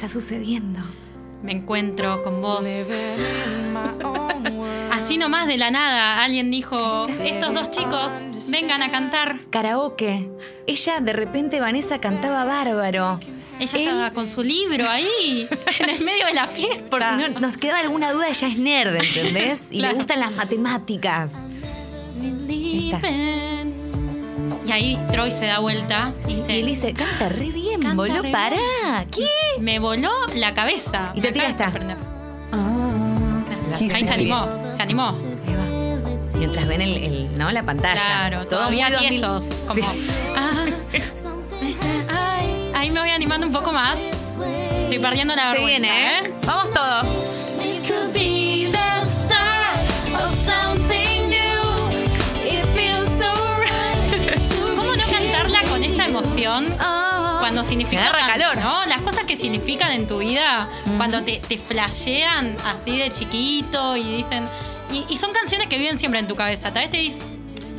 está sucediendo? Me encuentro con vos. Así nomás de la nada, alguien dijo, estos dos chicos, vengan a cantar. Karaoke. Ella, de repente, Vanessa cantaba bárbaro. Ella Él- estaba con su libro ahí, en el medio de la fiesta. Por si no nos quedaba alguna duda, ella es nerd, ¿entendés? Y Claro. le gustan las matemáticas. está. Y ahí Troy se da vuelta y Y él dice, dice, canta re bien, Canta boludo, re pará. ¿Qué? me voló la cabeza. Y te Me tira acaba de esta. sorprender. La Ahí se animó, se animó. Mientras ven el, el- ¿no? la pantalla. Claro, Todo todavía muy 2000. tiesos. Como, Sí. ah, este, ay, ahí me voy animando un poco más. Estoy perdiendo la Se vergüenza, viene, ¿eh? ¿eh? Vamos todos. Emoción? Cuando significa agarra calor. ¿no? Las cosas que significan en tu vida, cuando te, te flashean así de chiquito y dicen. Y, y son canciones que viven siempre en tu cabeza. Tal vez te dices,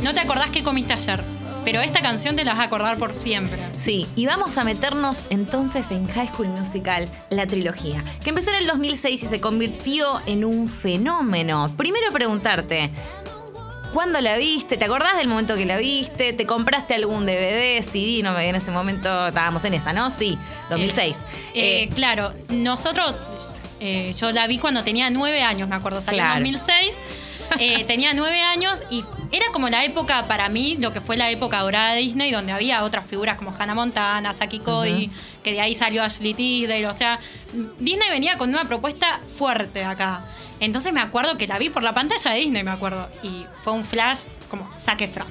no te acordás qué comiste ayer, pero esta canción te la vas a acordar por siempre. Sí, y vamos a meternos entonces en High School Musical, la trilogía, que empezó en el 2006 y se convirtió en un fenómeno. Primero preguntarte, ¿cuándo la viste? ¿Te acordás del momento que la viste? ¿Te compraste algún DVD, CD? No, en ese momento estábamos en esa, ¿no? Sí, 2006. Eh, Eh, claro, nosotros, eh, yo la vi cuando tenía nueve años, me acuerdo, salió Claro. en 2006. Eh, tenía nueve años y era como la época para mí, lo que fue la época dorada de Disney, donde había otras figuras como Hannah Montana, Saki Cody, que de ahí salió Ashley Tisdale. O sea, Disney venía con una propuesta fuerte acá. Entonces me acuerdo que la vi por la pantalla de Disney, me acuerdo. Y fue un flash como saque Efron.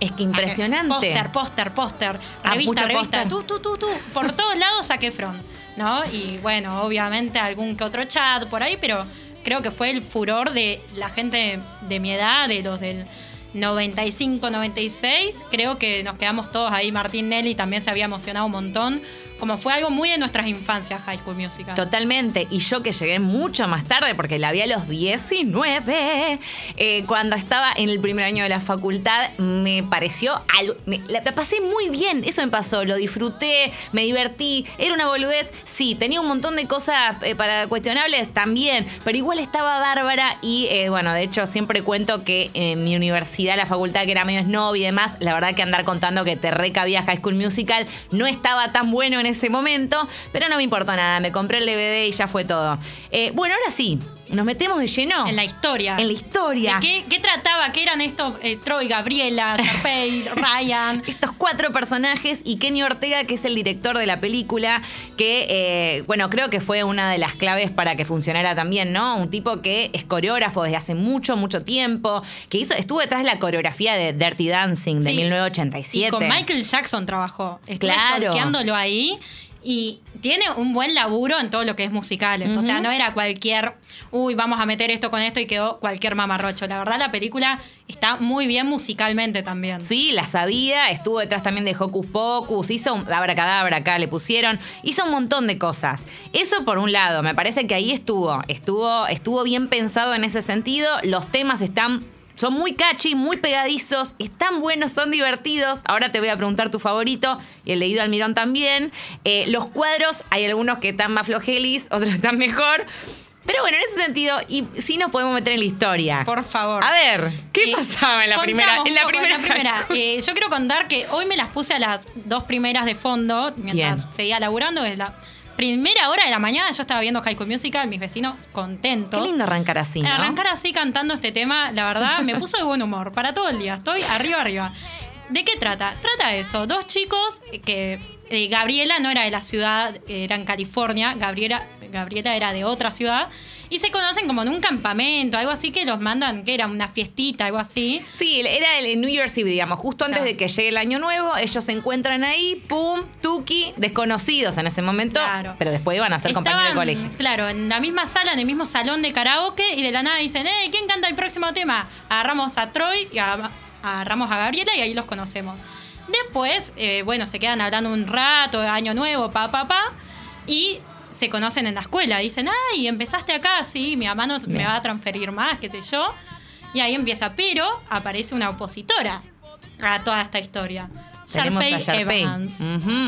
es que impresionante. Póster, póster, póster, Ah, revista, revista, póster. tú, tú, tú, tú. Por todos lados saqué front, ¿no? Y bueno, obviamente algún que otro chat por ahí, pero creo que fue el furor de la gente de mi edad, de los del 95, 96. Creo que nos quedamos todos ahí. Martín Nelly también se había emocionado un montón. Como fue algo muy de nuestras infancias, High School Musical. Totalmente. Y yo que llegué mucho más tarde, porque la vi a los 19, eh, cuando estaba en el primer año de la facultad, me pareció algo. la, pasé muy bien. Eso me pasó. Lo disfruté, me divertí. Era una boludez. Sí, tenía un montón de cosas eh, para cuestionables también, pero igual estaba bárbara. Y eh, bueno, de hecho, siempre cuento que en mi universidad, la facultad, que era medio snob y demás, la verdad que andar contando que te recabía High School Musical no estaba tan bueno en ese momento, pero no me importó nada. Me compré el DVD y ya fue todo. Eh, bueno, ahora sí, nos metemos de lleno. En la historia. En la historia. ¿De qué, qué trataba? ¿Qué eran estos? eh, Troy, Gabriela, Sharpay, Ryan. estos cuatro personajes y Kenny Ortega, que es el director de la película, que, eh, bueno, creo que fue una de las claves para que funcionara también, ¿no? Un tipo que es coreógrafo desde hace mucho, mucho tiempo, que hizo, estuvo detrás de la coreografía de Dirty Dancing de Sí. 1987. Y con Michael Jackson trabajó. Estuve Claro. ahí. Y tiene un buen laburo en todo lo que es musicales. O sea, no era cualquier, uy, vamos a meter esto con esto y quedó cualquier mamarrocho. La verdad, la película está muy bien musicalmente también. Sí, la sabía, estuvo detrás también de Hocus Pocus, hizo un abracadabra acá, le pusieron, hizo un montón de cosas. Eso por un lado, me parece que ahí estuvo, estuvo, estuvo bien pensado en ese sentido, los temas están son muy catchy, muy pegadizos, están buenos, son divertidos. Ahora te voy a preguntar tu favorito y el leído Almirón también. Eh, los cuadros, hay algunos que están más flojelis, otros están mejor. Pero bueno, en ese sentido, y sí nos podemos meter en la historia. Por favor. A ver, ¿qué Eh, pasaba en la primera? En la primera. primera. Eh, yo quiero contar que hoy me las puse a las dos primeras de fondo mientras Bien. seguía laburando. La primera hora de la mañana yo estaba viendo High School Musical, mis vecinos contentos. Qué lindo arrancar así, ¿no? Arrancar así cantando este tema, la verdad, me puso de buen humor para todo el día. Estoy arriba, arriba. ¿De qué trata? Trata eso. Dos chicos que. eh, Gabriela no era de la ciudad, era en California. Gabriela, Gabriela era de otra ciudad. Y se conocen como en un campamento, algo así que los mandan, que era una fiestita, algo así. Sí, era el New Year's Eve, digamos, justo antes Claro. de que llegue el año nuevo, ellos se encuentran ahí, pum, tuki, desconocidos en ese momento, Claro. pero después iban a ser compañeros de Estaban, colegio. Claro, en la misma sala, en el mismo salón de karaoke, y de la nada dicen, eh, ¿quién canta el próximo tema? Agarramos a Troy y a- agarramos a Gabriela y ahí los conocemos. Después, eh, bueno, se quedan hablando un rato, año nuevo, pa, pa, pa, y se conocen en la escuela. Dicen, ay, empezaste acá, sí, mi mamá no me va a transferir más, qué sé yo. Y ahí empieza, pero aparece una opositora a toda esta historia. Tenemos a Sharpay Sharpay. Evans.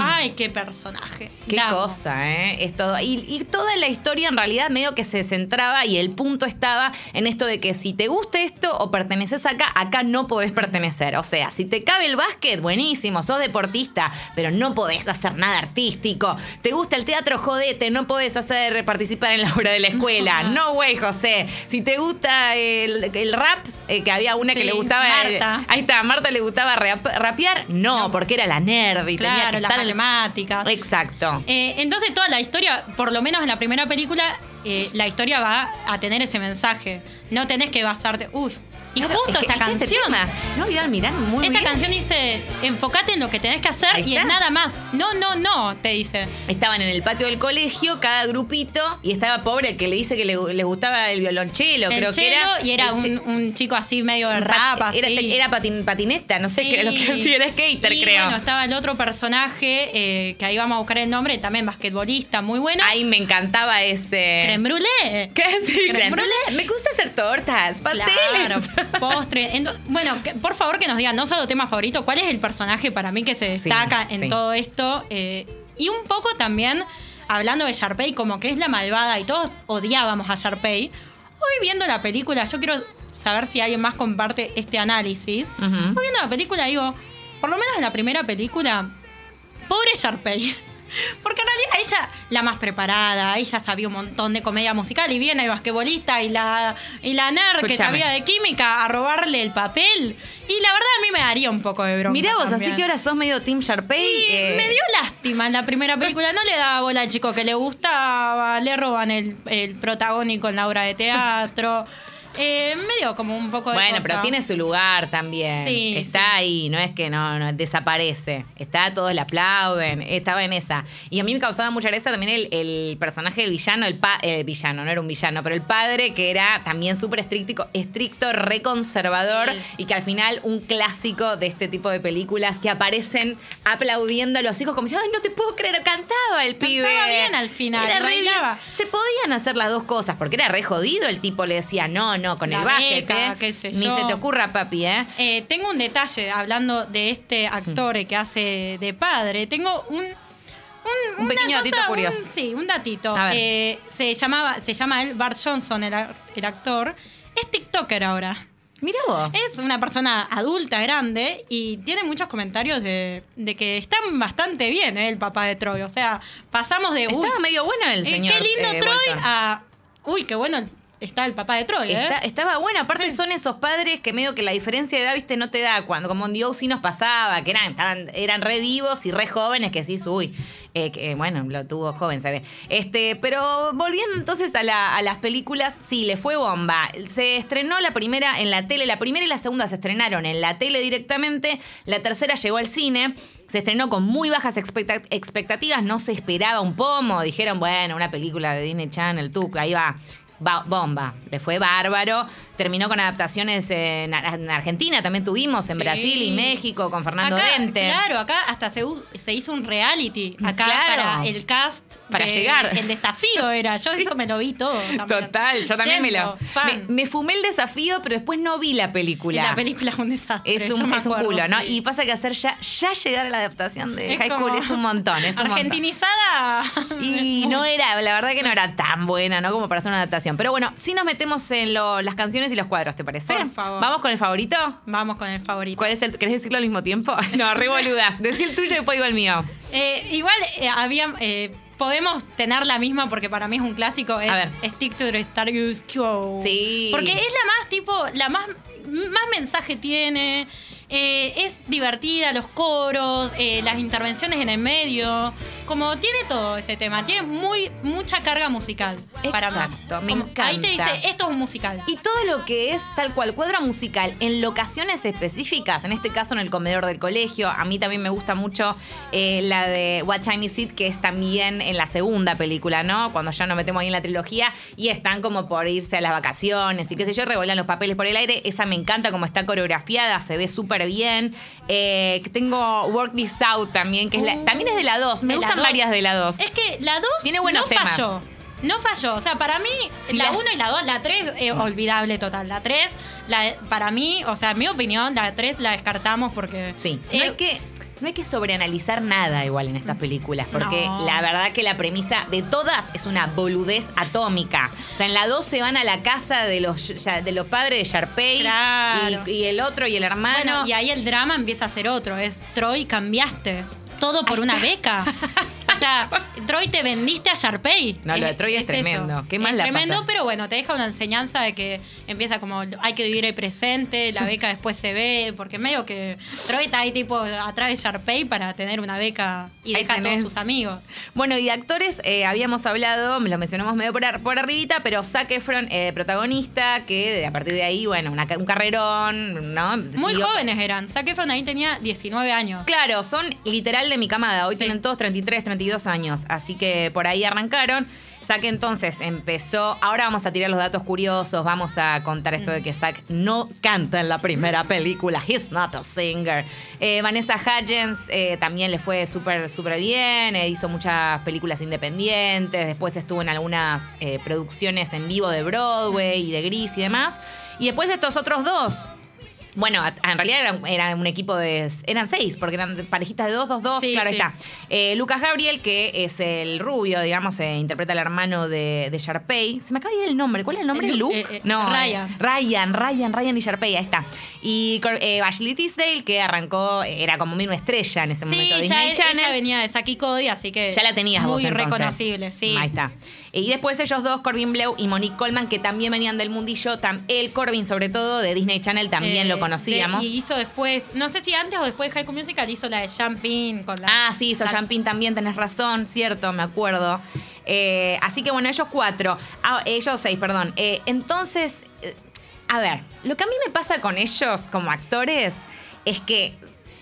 Ay, qué personaje. Qué cosa, ¿eh? Es todo. Y, y toda la historia en realidad medio que se centraba y el punto estaba en esto de que si te gusta esto o perteneces acá, acá no podés pertenecer. O sea, si te cabe el básquet, buenísimo, sos deportista, pero no podés hacer nada artístico. ¿Te gusta el teatro? Jodete, no podés hacer participar en la obra de la escuela. No, güey, José. Si te gusta el, el rap, eh, que había una que le gustaba. eh, Marta. ahí está, a Marta le gustaba rap- rapear. No, porque era la nerd y tenía Claro, que las estar en- matemáticas. Exacto. Eh, entonces toda la historia, por lo menos en la primera película, eh, la historia va a tener ese mensaje. No tenés que basarte. Uy. Y Claro, justo es que esta este canción. tema, no, Vidal, mirán muy esta bien. canción dice, enfócate en lo que tenés que hacer Ahí y está. en nada más. No, no, no, te dice. Estaban en el patio del colegio, cada grupito, y estaba pobre el que le dice que le, gustaba el violonchelo, el creo que cello era. y era un, un chico así medio rap, así. Era, era patin- patineta, no sé qué era lo que Sí. hacía, era skater, y creo. bueno, estaba el otro personaje, eh, que ahí vamos a buscar el nombre, también basquetbolista, muy bueno. Ay, me encantaba ese. Creme brûlée. ¿Qué? Sí, Creme brûlée. Me gusta hacer tortas, pasteles. Claro, postre. Bueno, que- por favor que nos digan, no solo tema favorito, ¿cuál es el personaje para mí que se Sí, destaca en sí. todo esto? Eh, y un poco también, hablando de Sharpay, como que es la malvada y todos odiábamos a Sharpay. Hoy viendo la película, yo quiero saber si alguien más comparte este análisis. Hoy viendo la película digo, por lo menos en la primera película, pobre Sharpay. Porque en realidad ella, la más preparada, ella sabía un montón de comedia musical y viene el basquetbolista y la, y la nerd que sabía de química a robarle el papel. Y la verdad a mí me daría un poco de bronca. Mirá vos, también. así que ahora sos medio Team Sharpay. Y eh, me dio lástima en la primera película. No le daba bola al chico que le gustaba, le roban el, el protagónico en la obra de teatro. Eh, me dio como un poco de Bueno, cosa. pero tiene su lugar también. Sí, Está sí. ahí, no es que no, no desaparece. Está, todos le aplauden. Estaba en esa. Y a mí me causaba mucha gracia también el, el personaje del villano, el pa- eh, villano, no era un villano, pero el padre que era también súper estricto, estricto, reconservador Sí. y que al final un clásico de este tipo de películas que aparecen aplaudiendo a los hijos como diciendo, ay, no te puedo creer, cantaba el pibe. bien al final, Era re. Se podían hacer las dos cosas, porque era re jodido. El tipo le decía, no, no, con La el básquet, beca, ¿eh? qué sé Ni yo. se te ocurra, papi, ¿eh? Eh, tengo un detalle hablando de este actor que hace de padre. Tengo un. Un, Un pequeño datito curioso. sí, un datito. Eh, se, llamaba, se llama él Bart Johnson, el, el actor. Es TikToker ahora. Mira vos. Es una persona adulta, grande, y tiene muchos comentarios de, de que están bastante bien, ¿eh, el papá de Troy. O sea, pasamos de. uy, Estaba medio bueno el señor. qué lindo eh, Troy a. Uy, qué bueno está el papá de Troy, ¿eh? Está- estaba bueno, aparte Sí. son esos padres que medio que la diferencia de edad, viste, no te da cuando, como en Dios sí nos pasaba, que eran, estaban- eran re divos y re jóvenes, que sí, uy, eh, que, eh, bueno, lo tuvo joven, ¿sabes? Este, pero volviendo entonces a, la- a las películas, sí, le fue bomba. Se estrenó la primera en la tele, la primera y la segunda se estrenaron en la tele directamente, la tercera llegó al cine. Se estrenó con muy bajas expecta- expectativas, no se esperaba un pomo. Dijeron, bueno, una película de Disney Channel, tú, ahí va. Ba- bomba, le fue bárbaro. Terminó con adaptaciones en, Ar- en Argentina, también tuvimos en Sí. Brasil y México con Fernando acá, Dente. Claro, acá hasta se, se hizo un reality acá Claro. para el cast. Para de- llegar. El desafío era. Yo Sí. eso me lo vi todo. también. Total, yo también me lo. Me, me fumé el desafío, pero después no vi la película. La película es un desastre. es un, es un culo, ¿no? sí. Y pasa que hacer ya, ya llegar a la adaptación de Es High School es un montón, es un montón. Argentinizada. Y no era, la verdad que no era tan buena, ¿no? Como para hacer una adaptación. Pero bueno, sí nos metemos en lo- las canciones y los cuadros, ¿te parece? Por favor. ¿Vamos con el favorito? Vamos con el favorito. ¿Cuál es el? ¿Querés decirlo al mismo tiempo? No, re boludas. Decí el tuyo y después digo el mío. Eh, igual eh, había. eh, podemos tener la misma porque para mí es un clásico. Es A ver. Stick to the Status Quo. Sí. Porque es la más tipo. La más. Más mensaje tiene. Eh, es divertida, los coros, eh, las intervenciones en el medio. Como tiene todo ese tema. Tiene muy mucha carga musical. Para mí. Exacto, me Como- Ahí te dice, esto es un musical. Y todo lo que es tal cual cuadro musical en locaciones específicas, en este caso en el comedor del colegio, a mí también me gusta mucho eh, la de What Time Is It, que es también en la segunda película, ¿no? Cuando ya nos metemos ahí en la trilogía y están como por irse a las vacaciones y qué sé yo, revolan los papeles por el aire. Esa me encanta como está coreografiada, se ve súper bien. Eh, tengo Work This Out también, que es la- Uh, también es de la 2. Me de gustan varias de la 2. Es que la 2 Tiene buenos no temas. falló. No falló. O sea, para mí, Si la las- 1 y la 2, la 3, olvidable total. La 3, la, para mí, o sea, en mi opinión, la 3 la descartamos porque. Sí, no eh, hay que. No hay que sobreanalizar nada igual en estas películas, porque No. la verdad que la premisa de todas es una boludez atómica. O sea, en la 2 se van a la casa de los, de los padres de Sharpay Claro. y, y el otro y el hermano. Bueno, y ahí el drama empieza a ser otro. Es Troy, cambiaste. Todo por una beca. O sea, Troy te vendiste a Sharpay. No, lo de Troy es tremendo. ¿Qué más es la tremendo, pero bueno, te deja una enseñanza de que empieza como hay que vivir el presente, la beca después se ve, porque medio que Troy está ahí tipo atrás de Sharpay para tener una beca y deja a todos sus amigos. Bueno, y de actores eh, habíamos hablado, lo mencionamos medio por, ar- por arribita, pero Zac Efron, eh, protagonista, que a partir de ahí, bueno, una un carrerón, ¿no? Muy jóvenes eran. Zac Efron ahí tenía 19 años. Claro, son literal de mi camada. Hoy Sí. tienen todos 33, 32 años. Así que por ahí arrancaron. Zack entonces empezó. Ahora vamos a tirar los datos curiosos. Vamos a contar esto de que Zack no canta en la primera película. He's not a singer. Eh, Vanessa Hudgens eh, también le fue súper, súper bien. eh, hizo muchas películas independientes. Después estuvo en algunas producciones en vivo de Broadway y de Gris y demás. Y después estos otros dos. Bueno, en realidad era, era un equipo de. Eran seis, porque eran parejitas de dos, dos, dos. Sí, claro, sí. está. Eh, Lucas Gabriel, que es el rubio, digamos, eh, interpreta al hermano de, de Sharpay. Se me acaba de ir el nombre. ¿Cuál es el nombre? El ¿Luke? eh, no. Ryan. Ryan, Ryan, Ryan y Sharpay, ahí está. Y Ashley Tisdale, que arrancó, era como una estrella en ese momento Sí, ya Disney él- Channel. ella venía de Saki Cody, así que. Ya la tenías muy vos entonces. reconocible, sí. Ahí está. Y después ellos dos, Corbin Bleu y Monique Coleman, que también venían del mundillo. el Corbin, sobre todo, de Disney Channel, también Eh, lo conocíamos. de- y hizo después, no sé si antes o después de High School Musical, hizo la de Champagne con la. Ah, sí, hizo la- Champín también, tenés razón, cierto, me acuerdo. Eh, así que bueno, ellos cuatro, ah, ellos seis, perdón. Eh, entonces, eh, a ver, lo que a mí me pasa con ellos como actores es que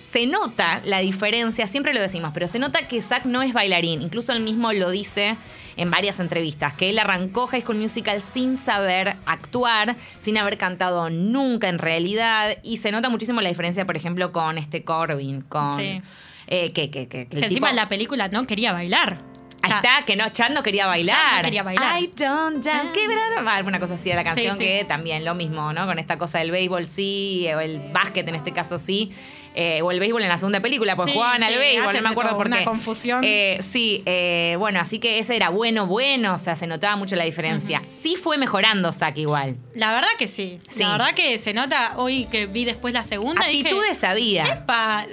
se nota la diferencia, siempre lo decimos, pero se nota que Zack no es bailarín, incluso él mismo lo dice en varias entrevistas, que él arrancó High School Musical sin saber actuar, sin haber cantado nunca en realidad, y se nota muchísimo la diferencia, por ejemplo, con este Corbin, con... Sí. eh, que, que, que, que encima en la película no quería bailar. Ahí está, que no, Chad no quería bailar. Chad no quería bailar. I don't dance, give it up. Alguna cosa así era la canción Sí, sí. que también lo mismo, ¿no? Con esta cosa del béisbol sí, o el básquet en este caso sí. Eh, o el béisbol en la segunda película, pues Sí, jugaban al sí, béisbol, no me acuerdo por qué. una confusión. Eh, sí, eh, bueno, así que ese era bueno, bueno, o sea, se notaba mucho la diferencia. Sí fue mejorando Zack igual. La verdad que sí. Sí. La verdad que se nota hoy que vi después la segunda. dije, Actitudes había. Epa,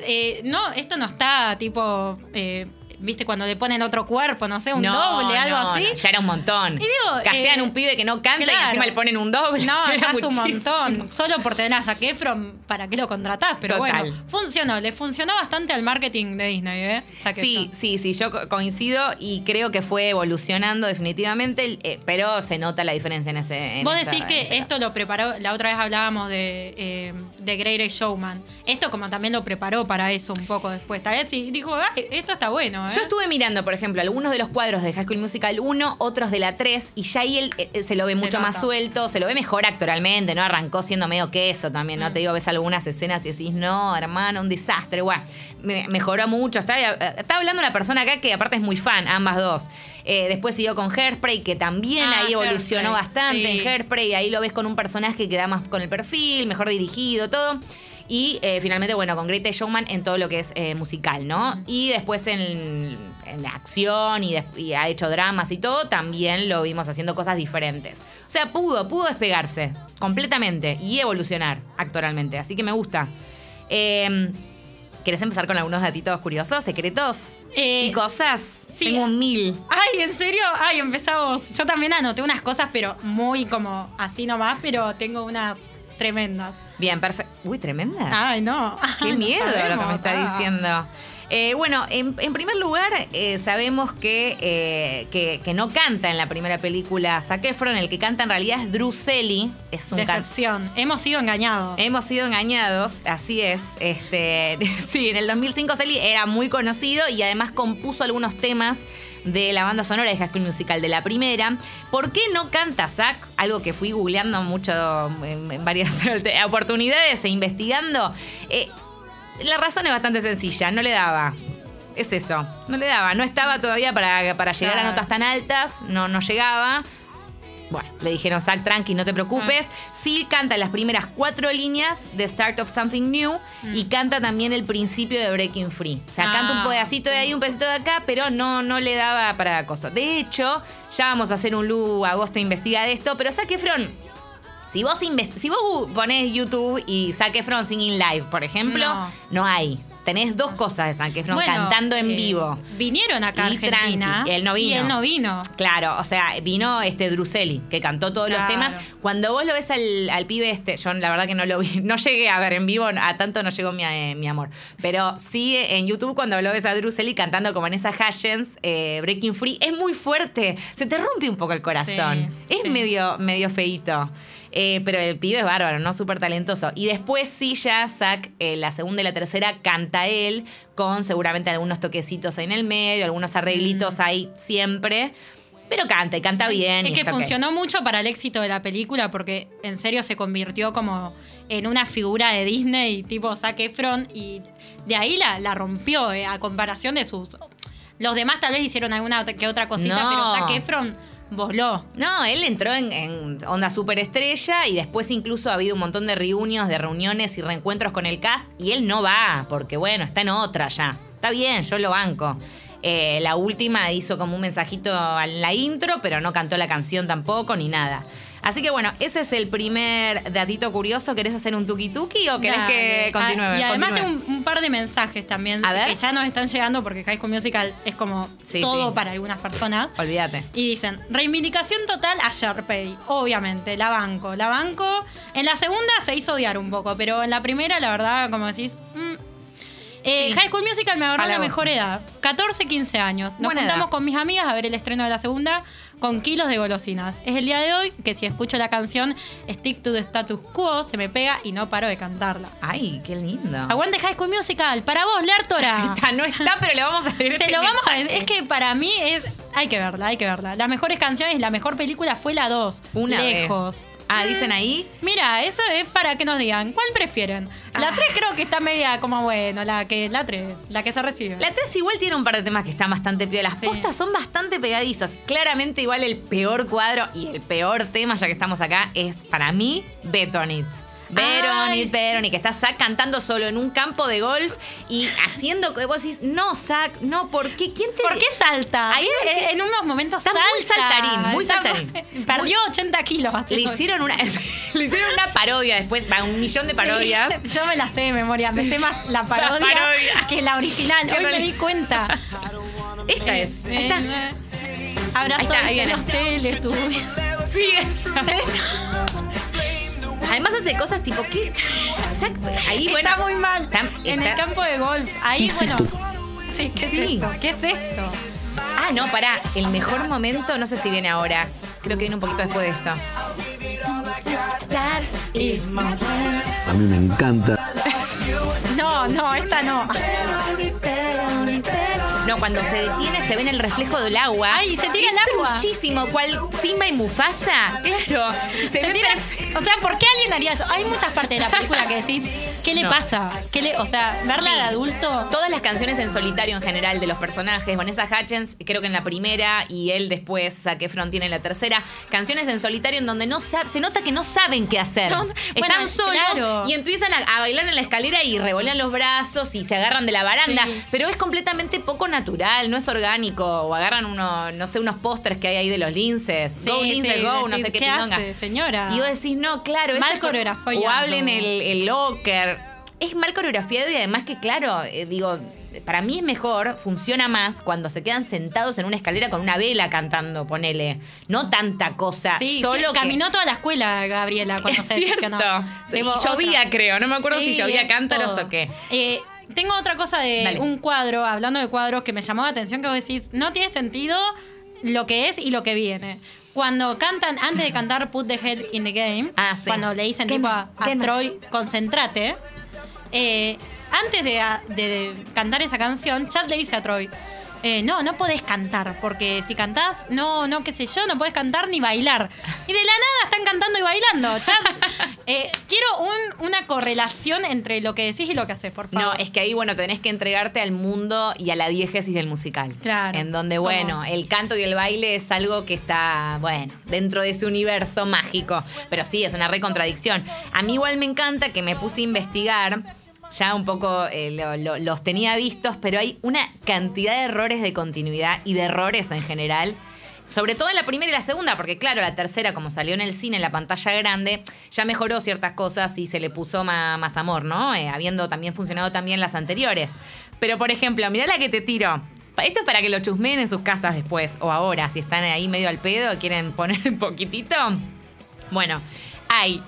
no, esto no está tipo. ¿Viste cuando le ponen otro cuerpo? No sé, un No, doble, algo no, así. no, ya era un montón. Y digo, Castean eh, un pibe que no canta y claro. encima le ponen un doble. No, Era ya es un montón. Solo por tener a Zac Efron, ¿para qué lo contratás? Pero Total. bueno, funcionó. Le funcionó bastante al marketing de Disney, ¿eh? Zac Sí, sí, sí, yo co- coincido y creo que fue evolucionando definitivamente, eh, pero se nota la diferencia en ese. en Vos esa- decís que esto caso. lo preparó, la otra vez hablábamos de, eh, de Greatest Showman. Esto como también lo preparó para eso un poco después. Tal vez sí, dijo, "Ah, esto está bueno, ¿eh? Yo estuve mirando, por ejemplo, algunos de los cuadros de High School Musical 1, otros de la 3, y ya ahí él, eh, se lo ve Se mucho más suelto, se lo ve mejor actoralmente, ¿no? Arrancó siendo medio queso también, ¿no? Mm. Te digo, ves algunas escenas y decís, no, hermano, un desastre, guau. Me- mejoró mucho. Está, está hablando una persona acá que aparte es muy fan, ambas dos. Eh, después siguió con Hairspray, que también Ah, ahí evolucionó Hairspray, bastante sí. en Hairspray. Ahí lo ves con un personaje que da más con el perfil, mejor dirigido, todo. Y eh, finalmente, bueno, con Great Showman en todo lo que es eh, musical, ¿no? Y después en, en la acción y ha hecho dramas y todo, también lo vimos haciendo cosas diferentes. O sea, pudo, pudo despegarse completamente y evolucionar actoralmente. Así que me gusta. Eh, ¿Querés empezar con algunos datitos curiosos, secretos Eh, y cosas? sí. Tengo un mil. Ay, ¿en serio? Ay, empezamos. Yo también anoté unas cosas, pero muy como así nomás, pero tengo unas tremendas. Bien, perfecto. Uy, tremenda. Ay, no. Qué Ay, no miedo lo que me está Ah. diciendo. Eh, bueno, en, en primer lugar, eh, sabemos que, eh, que, que no canta en la primera película Zac Efron, el que canta en realidad es Drew Selly. Es un Decepción. Hemos sido engañados. Hemos sido engañados, así es. Este, sí, en el 2005 Selly era muy conocido y además compuso algunos temas de la banda sonora de High School Musical de la primera. ¿Por qué no canta Zack? Algo que fui googleando mucho en, varias oportunidades e investigando. Eh, la razón es bastante sencilla, no le daba. Es eso, no le daba. No estaba todavía para, para llegar a notas tan altas, no, no llegaba. Bueno, le dijeron, Zack, tranqui, no te preocupes. Ah. Sí canta las primeras cuatro líneas de Start of Something New y canta también el principio de Breaking Free. O sea, Mm. Ah, canta un pedacito de ahí, un pedacito de acá, pero no, no le daba para cosa. De hecho, ya vamos a hacer un Lu Agosto investiga de esto, pero Zac Efron, si vos, si vos pones YouTube y Zac Efron singing live, por ejemplo, No. no, hay. Tenés dos cosas de Zac Efron Bueno, cantando en eh, vivo. Vinieron acá a Y Argentina. tranqui, él no Y vino. él no vino. Claro, o sea, vino este Druselli, que cantó todos Claro. los temas. Cuando vos lo ves al, al pibe este, yo la verdad que no lo vi, no llegué a ver en vivo, a tanto no llegó mi, eh, mi amor. Pero sí en YouTube cuando lo ves a Druselli cantando como en esas Hashens, eh, Breaking Free, es muy fuerte. Se te rompe un poco el corazón. Sí, es sí. medio, medio feíto. Eh, pero el pibe es bárbaro, ¿no? Súper talentoso. Y después sí ya Zack, eh, la segunda y la tercera, canta él con seguramente algunos toquecitos ahí en el medio, algunos arreglitos ahí siempre. Pero canta y canta bien. Es que funcionó mucho para el éxito de la película porque en serio se convirtió como en una figura de Disney tipo Zac Efron y de ahí la, la rompió eh, a comparación de sus... Los demás tal vez hicieron alguna que otra cosita, No. pero Zac Efron voló. No, él entró en, en onda superestrella y después incluso ha habido un montón de reuniones, de reuniones y reencuentros con el cast y él no va porque bueno, está en otra ya. Está bien, yo lo banco. Eh, la última hizo como un mensajito en la intro, pero no cantó la canción tampoco ni nada. Así que bueno, ese es el primer datito curioso. ¿Querés hacer un tuki tuki o querés Dale. que continúe? Ah, y además Continúe. tengo un, un par de mensajes también A ver. que ya nos están llegando porque High School Musical es como Sí, todo sí. para algunas personas. Olvídate. Y dicen, reivindicación total a Sharpay. Obviamente, la banco. La banco. En la segunda se hizo odiar un poco, pero en la primera, la verdad, como decís. mm. Eh, Sí. High School Musical me agarró A la mejor edad, 14, 15 años. Nos Buena juntamos edad. con mis amigas a ver el estreno de la segunda con kilos de golosinas. Es el día de hoy que si escucho la canción Stick to the Status Quo, se me pega y no paro de cantarla. Ay, qué lindo. Aguante High School Musical, para vos, Lertora. No está, pero le vamos a leer Se este lo vamos a mensaje. Es que para mí es. Hay que verla, hay que verla. Las mejores canciones, la mejor película fue la 2. Una Lejos. vez. Ah, dicen ahí. Mira, eso es para que nos digan. ¿Cuál prefieren? La Ah. 3 creo que está media como bueno, la que la 3, la que se recibe. La 3 igual tiene un par de temas que están bastante piolas. Las Sí. postas son bastante pegadizos. Claramente igual el peor cuadro y el peor tema, ya que estamos acá, es para mí Bet on it, que está Zack cantando solo en un campo de golf y haciendo que vos decís, no, Zack, no, ¿por qué? ¿Quién te ¿Por qué salta? Ahí en unos momentos Está muy salta. saltarín, muy Está- saltarín. Perdió 80 kilos. Le hicieron una, le hicieron una parodia después, va, un millón de parodias. Sí, yo me la sé de memoria. Me sé más la parodia, parodia. que la original. Hoy me di cuenta. Esta es. Está. Abrazo Ahí está, ahí de los teletubbies. Sí, esa. Además hace cosas tipo, ¿qué? Zack, ahí, bueno. está muy mal. está- en el campo de golf. Ahí, bueno. Sí, ¿qué es Sí. esto? ¿Qué es esto? Ah, no, pará. El mejor momento, no sé si viene ahora. Creo que viene un poquito después de esto. A mí me encanta. No, no, esta no. No, cuando se detiene se ve en el reflejo del agua. Ay, se tira el Es agua. Muchísimo. ¿Cuál? Simba y Mufasa. Claro. Se Se ve tira- perfecto. O sea, ¿por qué alguien haría eso? Hay muchas partes de la película que decís, ¿qué le No. pasa? ¿Qué le, o sea, verla de adulto. Todas las canciones en solitario en general de los personajes, Vanessa Hutchins creo que en la primera y él después, Zac Efron tiene en la tercera, canciones en solitario en donde no se nota que no saben qué hacer. No, Están bueno, solos claro. y empiezan a, a bailar en la escalera y revolean los brazos y se agarran de la baranda, Sí. pero es completamente poco natural, no es orgánico, o agarran uno, no sé, unos pósters que hay ahí de los linces, Sí, go linces, sí, go, no decís, sé qué, ¿qué pindonga. hace, señora? Y vos decís, no, claro, Mal eso coreografiado. O hablen el, el locker. Es mal coreografiado y además que, claro, eh, digo, para mí es mejor, funciona más cuando se quedan sentados en una escalera con una vela cantando, ponele. No tanta cosa. Sí, solo sí, que- caminó toda la escuela Gabriela cuando Es se cierto. Sí, llovía, creo. No me acuerdo si llovía cántaros todo. o qué. Eh, tengo otra cosa de Dale. un cuadro, hablando de cuadros, que me llamó la atención, que vos decís, no tiene sentido lo que es y lo que viene. Cuando cantan, antes de cantar Put the Head in the Game, Ah, sí. cuando le dicen ¿Qué tipo a. Troy, concéntrate, eh, antes de, de cantar esa canción, Chad le dice a Troy, eh, no, no podés cantar, porque si cantás, no, no, qué sé yo, no podés cantar ni bailar. Y de la nada están cantando y bailando. Ya, eh, quiero un- una correlación entre lo que decís y lo que haces, por favor. No, es que ahí, bueno, tenés que entregarte al mundo y a la diégesis del musical. Claro. En donde, bueno, el canto y el baile es algo que está, bueno, dentro de ese universo mágico. Pero sí, es una recontradicción. A mí igual me encanta que me puse a investigar. Ya un poco eh, lo- lo- los tenía vistos, pero hay una cantidad de errores de continuidad y de errores en general. Sobre todo en la primera y la segunda, porque claro, la tercera, como salió en el cine, en la pantalla grande, ya mejoró ciertas cosas y se le puso más, amor, ¿no? Eh, habiendo también funcionado también las anteriores. Pero, por ejemplo, mirá la que te tiro. Esto es para que lo chusmeen en sus casas después, o ahora, si están ahí medio al pedo, quieren poner un poquitito. Bueno, hay.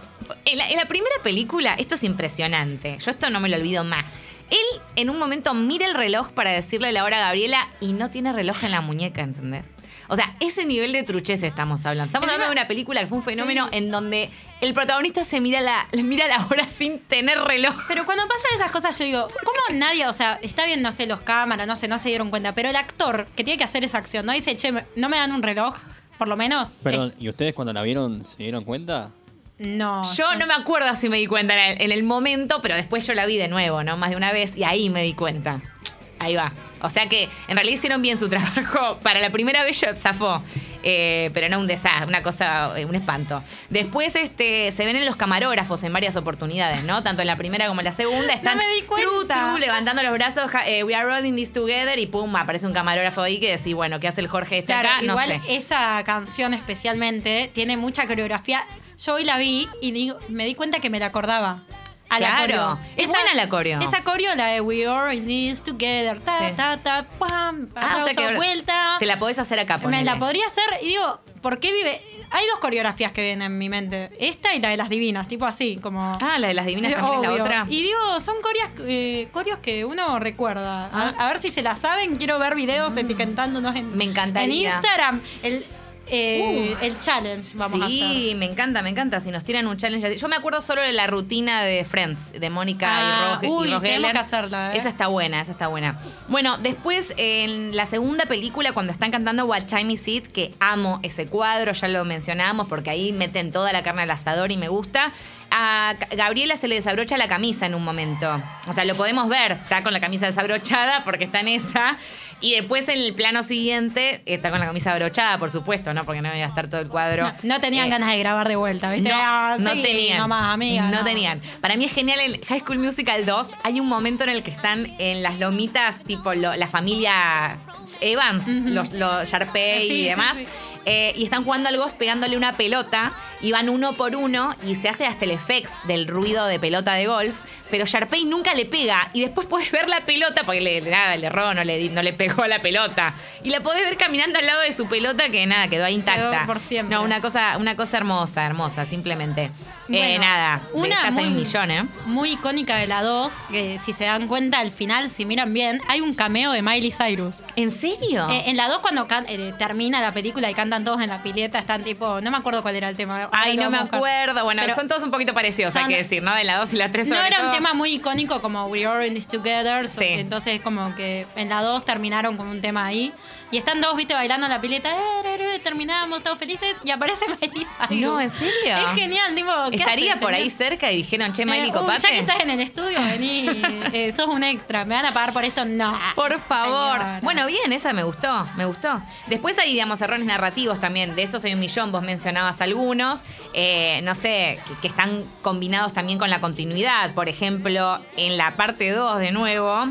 En la, en la primera película, esto es impresionante. Yo esto no me lo olvido más. Él en un momento mira el reloj para decirle la hora a Gabriela y no tiene reloj en la muñeca, ¿entendés? O sea, ese nivel de truchez estamos hablando. Estamos hablando de una- una película que fue un fenómeno en donde el protagonista se mira la, mira la hora sin tener reloj. Pero cuando pasan esas cosas, yo digo, ¿cómo nadie, o sea, está bien, no sé, los cámaras, no sé, no se dieron cuenta, pero el actor que tiene que hacer esa acción, ¿no? Dice, che, ¿no me dan un reloj? Por lo menos. Perdón, ¿y ustedes cuando la vieron se dieron cuenta? No. Yo no me acuerdo si me di cuenta en el, en el momento, pero después yo la vi de nuevo, ¿no? Más de una vez y ahí me di cuenta. Ahí va. O sea que en realidad hicieron bien su trabajo. Para la primera vez yo zafó. Eh, pero no un desastre, una cosa, eh, un espanto. Después este, se ven en los camarógrafos en varias oportunidades, ¿no? Tanto en la primera como en la segunda. Están me di cuenta. tru, tru, levantando los brazos, eh, we are rolling this together y pum, aparece un camarógrafo ahí que decís, bueno, ¿qué hace el Jorge este Claro, acá? No igual sé. esa canción especialmente tiene mucha coreografía. Yo hoy la vi y me di cuenta que me la acordaba. A la Claro, coreo. es buena la coreo. Esa coreo, la de We Are in This Together, ta, Sí. ta, ta, pam, Ah, o sea que vuelta. Te la podés hacer acá, Me ponele. la podría hacer y digo, ¿por qué vive? Hay dos coreografías que vienen en mi mente. Esta y la de las divinas, tipo así, como... Ah, la de las divinas también es la Obvio. otra. Y digo, son coreos, eh, coreos que uno recuerda. A, Ah. a ver si se la saben. Quiero ver videos etiquetándonos en, Me encantaría. en Instagram. El, eh, el challenge vamos a hacer. sí, me encanta, me encanta. Si nos tiran un challenge así. Yo me acuerdo solo de la rutina de Friends, de Mónica Ah, y Roge- uy, y tenemos que hacerla, ¿eh? Esa está buena, esa está buena. Bueno, después en la segunda película, cuando están cantando What Time Is It, que amo ese cuadro, ya lo mencionamos, porque ahí meten toda la carne al asador y me gusta. A Ga- Gabriela se le desabrocha la camisa en un momento. O sea, lo podemos ver, está con la camisa desabrochada porque está en esa. Y después en el plano siguiente está con la camisa abrochada, por supuesto, ¿no? Porque no iba a estar todo el cuadro. No, no tenían Eh, ganas de grabar de vuelta, ¿viste? no, Ah, no sí, tenían. nomás, amiga, no, no. tenían. Para mí es genial en High School Musical 2. Hay un momento en el que están en las lomitas, tipo lo- la familia Evans, los, los Sharpay Sí, y demás. sí. eh, y están jugando al golf pegándole una pelota y van uno por uno y se hace hasta el effects del ruido de pelota de golf. Pero Sharpay nunca le pega y después podés ver la pelota porque le, nada, le erró, no le, no le pegó a la pelota. Y la podés ver caminando al lado de su pelota que nada, quedó ahí intacta. Quedó por siempre. No, una cosa, una cosa hermosa, hermosa, simplemente. eh, nada, de una hay muy, un millón, ¿eh? muy icónica de la 2, que si se dan cuenta al final, si miran bien, hay un cameo de Miley Cyrus. ¿En serio? Eh, en la 2 cuando can- eh, termina la película y cantan todos en la pileta, están tipo, no me acuerdo cuál era el tema. Ay, no me acuerdo. Bueno, Pero son todos un poquito parecidos, hay que decir, ¿no? De la 2 y la 3 No era un tema muy icónico como We Are in This Together, Sí. entonces como que en la 2 terminaron con un tema ahí. Y están todos, viste, bailando en la pileta, eh, terminamos todos felices y aparece Miley Cyrus. No, ¿en serio? Es genial, tipo, ¿qué Estaría haces, por ahí cerca y dijeron, che, Miley, Eh, copate. ya que estás en el estudio, vení, eh, sos un extra, ¿me van a pagar por esto? No. Por favor. Bueno, bien, esa me gustó, me gustó. Después hay, digamos, errores narrativos también. De esos hay un millón, vos mencionabas algunos. Eh, no sé, que, que están combinados también con la continuidad. Por ejemplo, en la parte 2, de nuevo.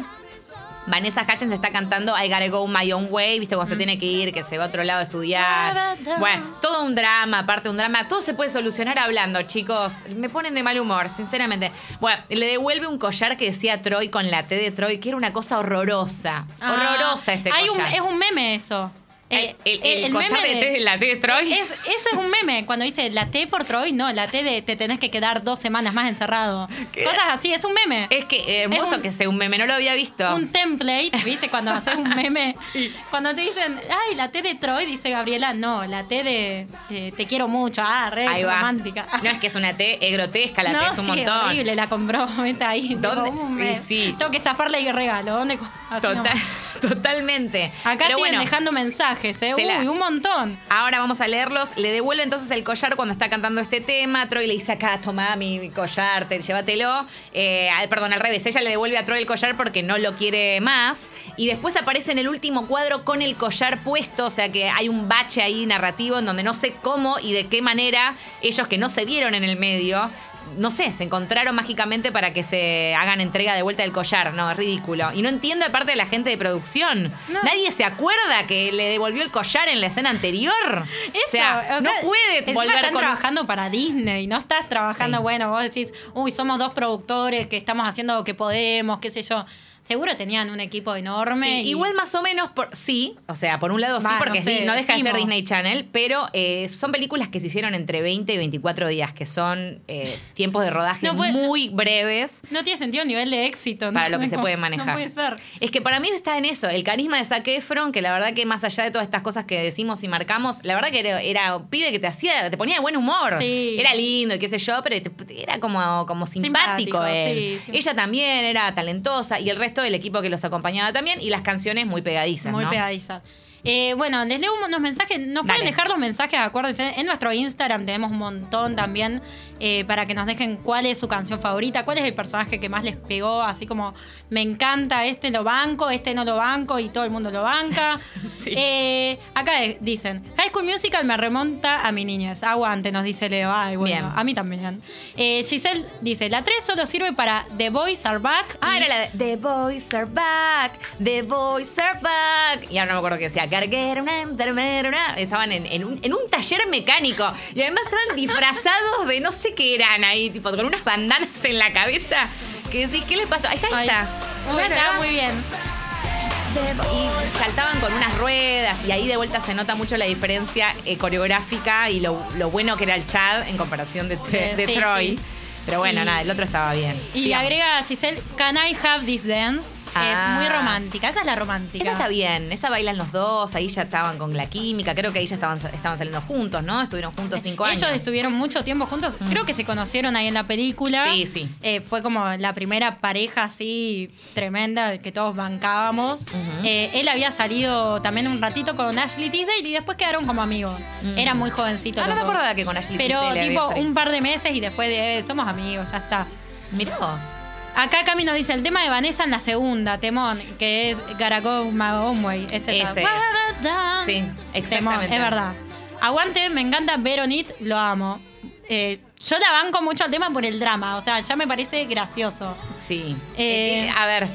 Vanessa Hutchins está cantando I gotta go my own way, viste, cuando se tiene que ir, que se va a otro lado a estudiar. Bueno, todo un drama, aparte un drama. Todo se puede solucionar hablando, chicos. Me ponen de mal humor, sinceramente. Bueno, le devuelve un collar que decía Troy con la T de Troy, que era una cosa horrorosa. Ah, horrorosa ese hay collar. Un, es un meme eso. El, el- el collar de, T- la T de Troy. Es, ese es un meme. Cuando dice la T por Troy, no, la T de te tenés que quedar dos semanas más encerrado. ¿Qué? Cosas así, es un meme. Es que eh, hermoso Es un- que sea un meme, no lo había visto. un template, ¿viste? Cuando haces un meme. Cuando te dicen, ay, la T de Troy, dice Gabriela, no, la T de eh, te quiero mucho, ah, re Ahí va. romántica. No es que es una T, es grotesca, la T es un sí, montón. horrible, la compró, vete ahí. ¿Dónde? Mes. sí. Tengo que zafarle y regalo. ¿Dónde? no. Totalmente. Acá Pero siguen bueno, dejando mensajes, ¿eh? se la- Uy, un montón. Ahora vamos a leerlos. Le devuelve entonces el collar cuando está cantando este tema. Troy le dice acá, toma mi collar, te, llévatelo. Eh, al- perdón, al revés. Ella le devuelve a Troy el collar porque no lo quiere más. Y después aparece en el último cuadro con el collar puesto. O sea que hay un bache ahí narrativo en donde no sé cómo y de qué manera ellos que no se vieron en el medio. No sé, se encontraron mágicamente para que se hagan entrega de vuelta del collar. No, es ridículo. Y no entiendo de parte de la gente de producción. No. Nadie se acuerda que le devolvió el collar en la escena anterior. o sea, no puede volver están con trabajando para Disney, no estás trabajando, Sí. bueno, vos decís, uy, somos dos productores que estamos haciendo lo que podemos, qué sé yo. Seguro tenían un equipo enorme. Sí, y- igual más o menos, por, sí, o sea, por un lado sí, porque no sé, sí, no deja de ser. Disney Channel, pero eh, son películas que se hicieron entre 20 y 24 días, que son eh, tiempos de rodaje No puede- muy breves. No tiene sentido el nivel de éxito. ¿no? Para lo que se puede No manejar. puede ser. Es que para mí está en eso, el carisma de Zac Efron, que la verdad que más allá de todas estas cosas que decimos y marcamos, la verdad que era, era un pibe que te hacía, te ponía de buen humor. Sí. Era lindo y qué sé yo, pero te- era como, como simpático, Simpático, él. sí, sí. Ella también era talentosa y el resto del equipo que los acompañaba también y las canciones muy pegadizas. Muy ¿no? pegadizas. Eh, bueno, les leo unos mensajes. Nos Dale. pueden dejar los mensajes, acuérdense. En nuestro Instagram tenemos un montón también eh, para que nos dejen cuál es su canción favorita, cuál es el personaje que más les pegó. Así como me encanta, este lo banco, este no lo banco y todo el mundo lo banca. Sí. Eh, acá dicen: High School Musical me remonta a mi niñez. Aguante, nos dice Leo. Ay, bueno, Bien. a mí también. Eh, Giselle dice: La 3 solo sirve para The Boys Are Back. Ah, era la de The Boys Are Back, The Boys Are Back. Y ahora no me acuerdo qué decía. Carguera, una. Estaban en, en un, en un taller mecánico. Y además estaban disfrazados de no sé qué eran ahí, tipo con unas bandanas en la cabeza. Que decís, ¿qué les pasó? Ahí está, ahí está. Uy, Bueno, estaba era- muy bien. y saltaban con unas ruedas y ahí de vuelta se nota mucho la diferencia eh, coreográfica y lo, lo bueno que era el Chad en comparación de, de- de Sí, Troy. sí. Pero bueno, Y- nada, el otro estaba bien. Y Sigamos. agrega Giselle, Can I have this dance? Ah. Es muy romántica. Esa es la romántica. Esa está bien, esa bailan los dos, ahí ya estaban con la química, creo que ahí ya estaban, estaban saliendo juntos, ¿no? Estuvieron juntos cinco años. Ellos estuvieron mucho tiempo juntos. Creo que se conocieron ahí en la película. Sí, sí. Eh, fue como la primera pareja así tremenda que todos bancábamos. Eh, él había salido también un ratito con Ashley Tisdale y después quedaron como amigos. Eran muy jovencitos. Ah, no me acordaba que con Ashley Pero Tisdale tipo un par de meses y después de eh, somos amigos, ya está. Mirá vos. Acá Cami nos dice el tema de Vanessa en la segunda, Temón, que es Gotta Go My Own Way. Ese es. Sí, exactamente. Temón, es verdad. Aguante, me encanta Veronit, lo amo. Eh, yo la banco mucho al tema por el drama, o sea, ya me parece gracioso. Sí. Eh, Eh, a ver,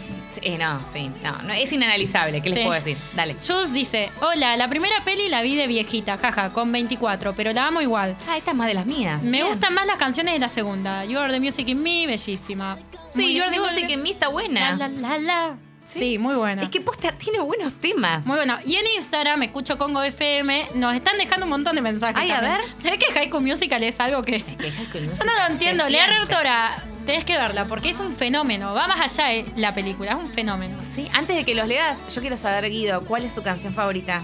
eh, no, sí, no, no, es inanalizable, ¿qué les Sí. puedo decir? Dale. Jules dice, hola, la primera peli la vi de viejita, jaja, con 24, pero la amo igual. Ah, esta es más de las mías. Me Bien. gustan más las canciones de la segunda. You are the music in me, bellísima. Sí, Muy- Are the muy- Music in Me está buena. La, la, la, la. Sí, muy buena. Es que posta tiene buenos temas. Muy bueno. Y en Instagram, escucho Congo FM, nos están dejando un montón de mensajes. Ay, a también. ver. ¿Sabés que High School Musical es algo que... Que High School Yo Musical no lo se entiendo. Lea siente. Tenés que verla porque es un fenómeno. Va más allá de la película, es un fenómeno. Sí, antes de que los leas, yo quiero saber, Guido, ¿cuál es tu canción favorita?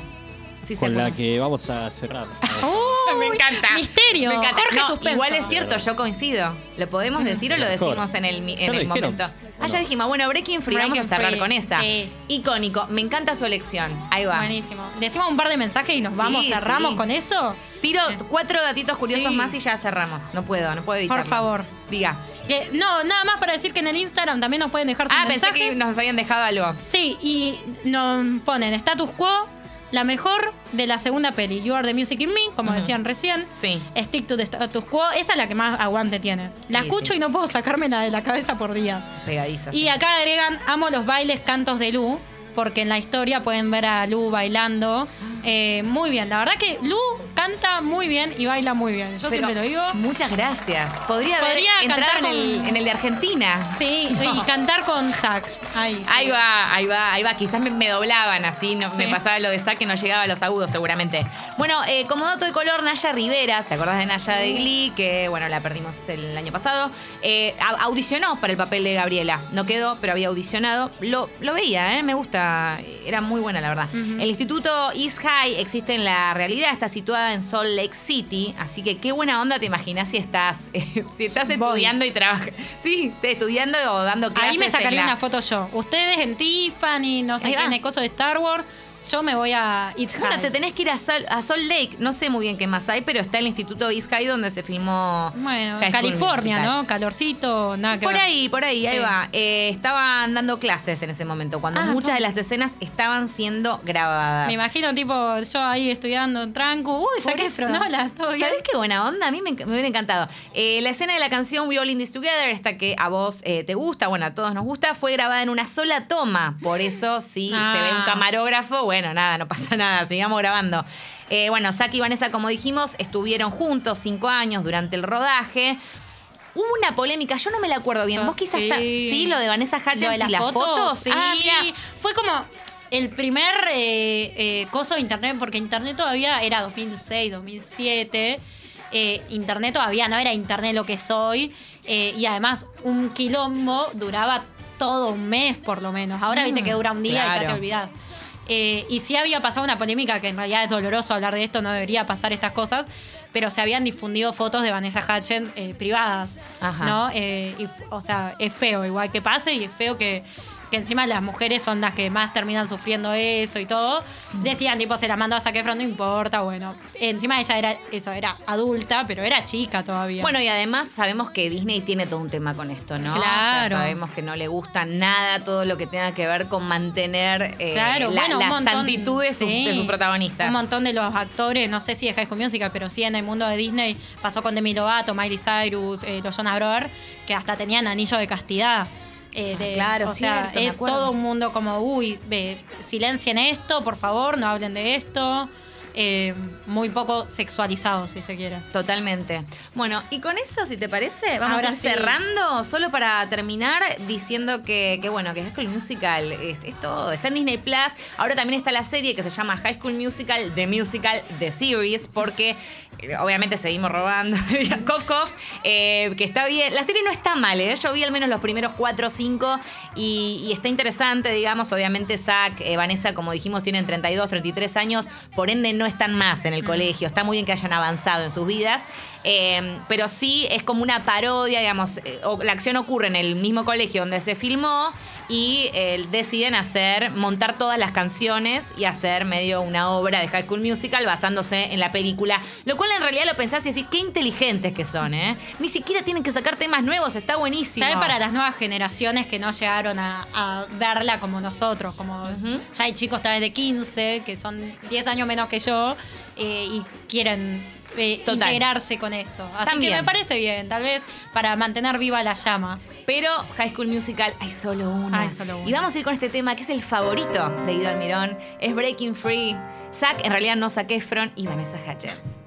Sí, se Con la que vamos a cerrar. Uy, Me encanta. Misterio. Me encanta. Jorge No, Suspenso. Igual es cierto, yo coincido. ¿Lo podemos decir o lo mejor. decimos en el, momento? Ah, ¿O ya no? dijimos. Bueno, Breaking Free, vamos a Breaking cerrar Free, con esa. sí. Icónico. Me encanta su elección. Ahí va. Buenísimo. Decimos un par de mensajes y nos vamos, Sí, cerramos sí. con eso. Tiro cuatro datitos curiosos Sí. más y ya cerramos. No puedo, no puedo evitarlo. Por favor. Diga. Que- no, nada más para decir que en el Instagram también nos pueden dejar sus Ah, pensé mensajes. que nos habían dejado algo. Sí, y nos ponen status quo, la mejor de la segunda peli, You Are the Music in Me, como decían recién. Sí. Stick to the status quo, esa es la que más aguante tiene. La Sí, escucho sí. y no puedo sacármela de la cabeza por día. Pegadizas. Y acá agregan, amo los bailes cantos de Lu, porque en la historia pueden ver a Lu bailando. Eh, muy bien, la verdad que Lu canta muy bien y baila muy bien. Yo Pero siempre lo digo. Muchas gracias. Podría, cantar en el, con- en el de Argentina. Sí, y cantar con Zack. Ahí. Ahí va, ahí va, ahí va. Quizás me, me doblaban así, no, me Sí. pasaba lo de saque, no llegaba a los agudos seguramente. Bueno, eh, como dato de color, Naya Rivera, ¿te acordás de Naya de Glee? Que, bueno, la perdimos el año pasado. Eh, au- audicionó para el papel de Gabriela. No quedó, pero había audicionado. Lo, lo veía, ¿eh? me gusta. Era muy buena, la verdad. El Instituto East High existe en la realidad, está situada grabada en Salt Lake City, así que qué buena onda te imaginas si estás, si estás Voy. estudiando y trabajando. Sí, estudiando o dando clases. Ahí me sacaría la- una foto yo. Ustedes en Tiffany, no sé qué, en el coso de Star Wars. Yo me voy a It's Bueno, High. te tenés que ir a, Sal- a Salt Lake. No sé muy bien qué más hay, pero está el Instituto East High donde se filmó. Bueno, California. ¿no? Calorcito, nada que Por ver. ahí, por ahí, ahí Sí. va. Eh, estaban dando clases en ese momento, cuando Ah, muchas de las escenas estaban siendo grabadas. Me imagino, tipo, yo ahí estudiando en tranco. Uy, saqué fronola, todo bien. ¿Sabés qué buena onda? A mí me, hubiera encantado. Eh, la escena de la canción We All In This Together, esta que a vos eh, te gusta, bueno, a todos nos gusta, fue grabada en una sola toma. Por eso, si Ah. se ve un camarógrafo, bueno, nada, no pasa nada, sigamos grabando. Eh, bueno, Saki y Vanessa, como dijimos, estuvieron juntos cinco años durante el rodaje. Hubo una polémica, yo no me la acuerdo bien. Yo ¿Vos quizás sí. sí, lo de Vanessa Hutchins de y las las fotos, fotos? Sí, Ah, mira. fue como el primer eh, eh, coso de internet, porque internet todavía era 2006, 2007. Eh, internet todavía no era internet lo que eh, y además, un quilombo duraba todo un mes por lo menos. Ahora viste Mm, que dura un día y ya te olvidás. Eh, y sí había pasado una polémica, que en realidad es doloroso hablar de esto, no debería pasar estas cosas, pero se habían difundido fotos de Vanessa Hutchins eh, privadas, Ajá. ¿no? Eh, y, o sea, es feo igual que pase y es feo que, que encima las mujeres son las que más terminan sufriendo eso y todo. Decían, tipo, se la mandó a Zac Efron, no importa, bueno. Encima ella era, eso, era adulta, pero era chica todavía. Bueno, y además sabemos que Disney tiene todo un tema con esto, ¿no? Claro. O sea, sabemos que no le gusta nada todo lo que tenga que ver con mantener eh, Claro, la, bueno, la montón, santitud de su, sí. de su protagonista. Un montón de los actores, no sé si de High School Musical, pero sí en el mundo de Disney pasó con Demi Lovato, Miley Cyrus, eh, los Jonas Brothers, que hasta tenían anillo de castidad. Eh, Ah, de- claro, o sea, cierto, es todo un mundo como, uy, ve, silencien esto, por favor, no hablen de esto. Eh, muy poco sexualizado, si se quiere. Totalmente. Bueno, y con eso, si te parece, vamos Ahora a ir sí. cerrando, solo para terminar diciendo que, que bueno, que High School Musical es, es todo. Está en Disney Plus. Ahora también está la serie que se llama High School Musical, The Musical, The Series, porque eh, obviamente seguimos robando. cough, eh, que está bien. La serie no está mal, ¿eh? Yo vi al menos los primeros cuatro o cinco y, y está interesante, digamos. Obviamente, Zach, eh, Vanessa, como dijimos, tienen 32, 33 años, por ende no están más en el colegio. Está muy bien que hayan avanzado en sus vidas, eh, pero sí es como una parodia, digamos. eh, o- la acción ocurre en el mismo colegio donde se filmó y eh, deciden hacer, montar todas las canciones y hacer medio una obra de High School Musical basándose en la película. Lo cual en realidad lo pensás y decís, qué inteligentes que son, ¿eh? Ni siquiera tienen que sacar temas nuevos, está buenísimo. ¿Sabe para las nuevas generaciones que no llegaron a, a verla como nosotros? Como ya hay chicos tal vez de 15, que son 10 años menos que yo, eh, y quieren eh, integrarse con eso. Así También. que me parece bien, tal vez para mantener viva la llama. Pero High School Musical hay solo una. Hay solo una. Y vamos a ir con este tema que es el favorito de Guido Almirón. Es Breaking Free. Zac, en realidad no Zac Efron y Vanessa Hutchins.